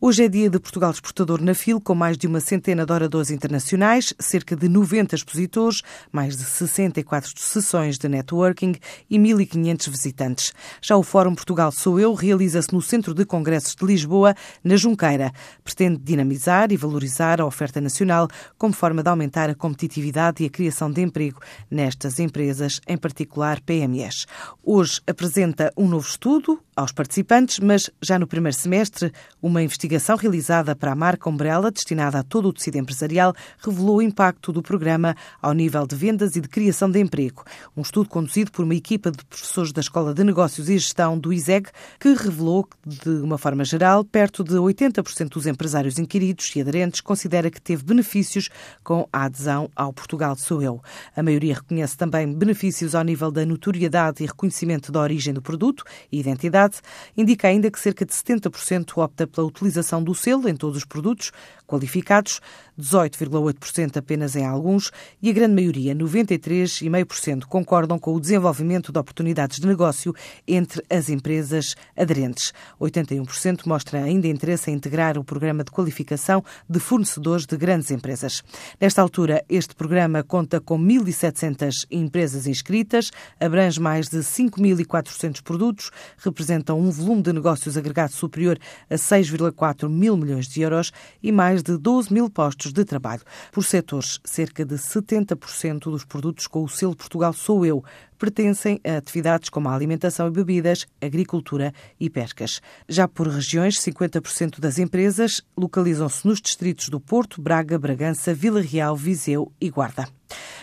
Hoje é dia de Portugal Exportador na FIL, com mais de uma centena de oradores internacionais, cerca de 90 expositores, mais de 64 sessões de networking e 1.500 visitantes. Já o Fórum Portugal Sou Eu realiza-se no Centro de Congressos de Lisboa, na Junqueira. Pretende dinamizar e valorizar a oferta nacional como forma de aumentar a competitividade e a criação de emprego nestas empresas, em particular PMEs. Hoje apresenta um novo estudo aos participantes, mas já no primeiro semestre, uma investigação realizada para a marca Umbrella, destinada a todo o tecido empresarial, revelou o impacto do programa ao nível de vendas e de criação de emprego. Um estudo conduzido por uma equipa de professores da Escola de Negócios e Gestão do ISEG, que revelou que, de uma forma geral, perto de 80% dos empresários inquiridos e aderentes considera que teve benefícios com a adesão ao Portugal Sou Eu. A maioria reconhece também benefícios ao nível da notoriedade e reconhecimento da origem do produto e identidade indica ainda que cerca de 70% opta pela utilização do selo em todos os produtos qualificados, 18,8% apenas em alguns e a grande maioria, 93,5%, concordam com o desenvolvimento de oportunidades de negócio entre as empresas aderentes. 81% mostra ainda interesse em integrar o programa de qualificação de fornecedores de grandes empresas. Nesta altura, este programa conta com 1.700 empresas inscritas, abrange mais de 5.400 produtos, representa um volume de negócios agregado superior a 6,4 mil milhões de euros e mais de 12 mil postos de trabalho. Por setores, cerca de 70% dos produtos com o selo Portugal Sou Eu pertencem a atividades como a alimentação e bebidas, agricultura e pescas. Já por regiões, 50% das empresas localizam-se nos distritos do Porto, Braga, Bragança, Vila Real, Viseu e Guarda.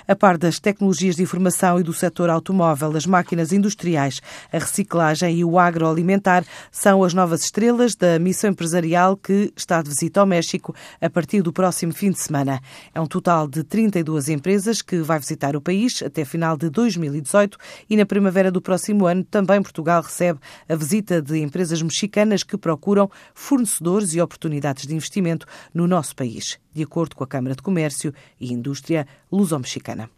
A par das tecnologias de informação e do setor automóvel, as máquinas industriais, a reciclagem e o agroalimentar são as novas estrelas da missão empresarial que está de visita ao México a partir do próximo fim de semana. É um total de 32 empresas que vai visitar o país até final de 2018 e na primavera do próximo ano também Portugal recebe a visita de empresas mexicanas que procuram fornecedores e oportunidades de investimento no nosso país, de acordo com a Câmara de Comércio e Indústria Luso-Mexicana.